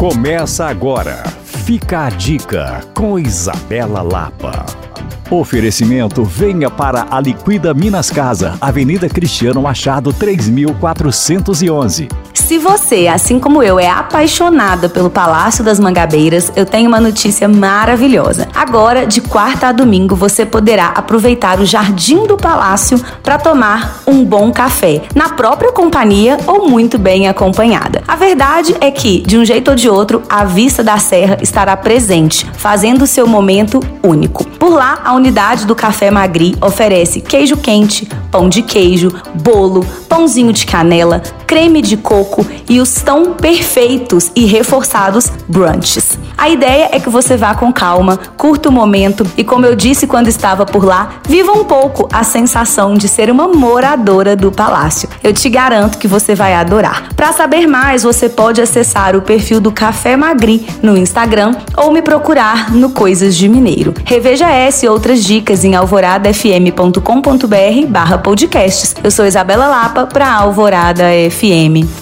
Começa agora. Fica a dica com Isabela Lapa. Oferecimento venha para a Liquida Minas Casa, Avenida Cristiano Machado 3411. Se você, assim como eu, é apaixonada pelo Palácio das Mangabeiras, eu tenho uma notícia maravilhosa. Agora, de quarta a domingo, você poderá aproveitar o Jardim do Palácio para tomar um bom café, na própria companhia ou muito bem acompanhada. A verdade é que, de um jeito ou de outro, a vista da serra estará presente, fazendo seu momento único. Por lá, a unidade do Café Magri oferece queijo quente, pão de queijo, bolo, pãozinho de canela, creme de coco e os tão perfeitos e reforçados brunches. A ideia é que você vá com calma, curta o momento e, como eu disse quando estava por lá, viva um pouco a sensação de ser uma moradora do palácio. Eu te garanto que você vai adorar. Para saber mais, você pode acessar o perfil do Café Magri no Instagram ou me procurar no Coisas de Mineiro. Reveja essa e outras dicas em alvoradafm.com.br barra podcasts. Eu sou Isabela Lapa para Alvorada FM.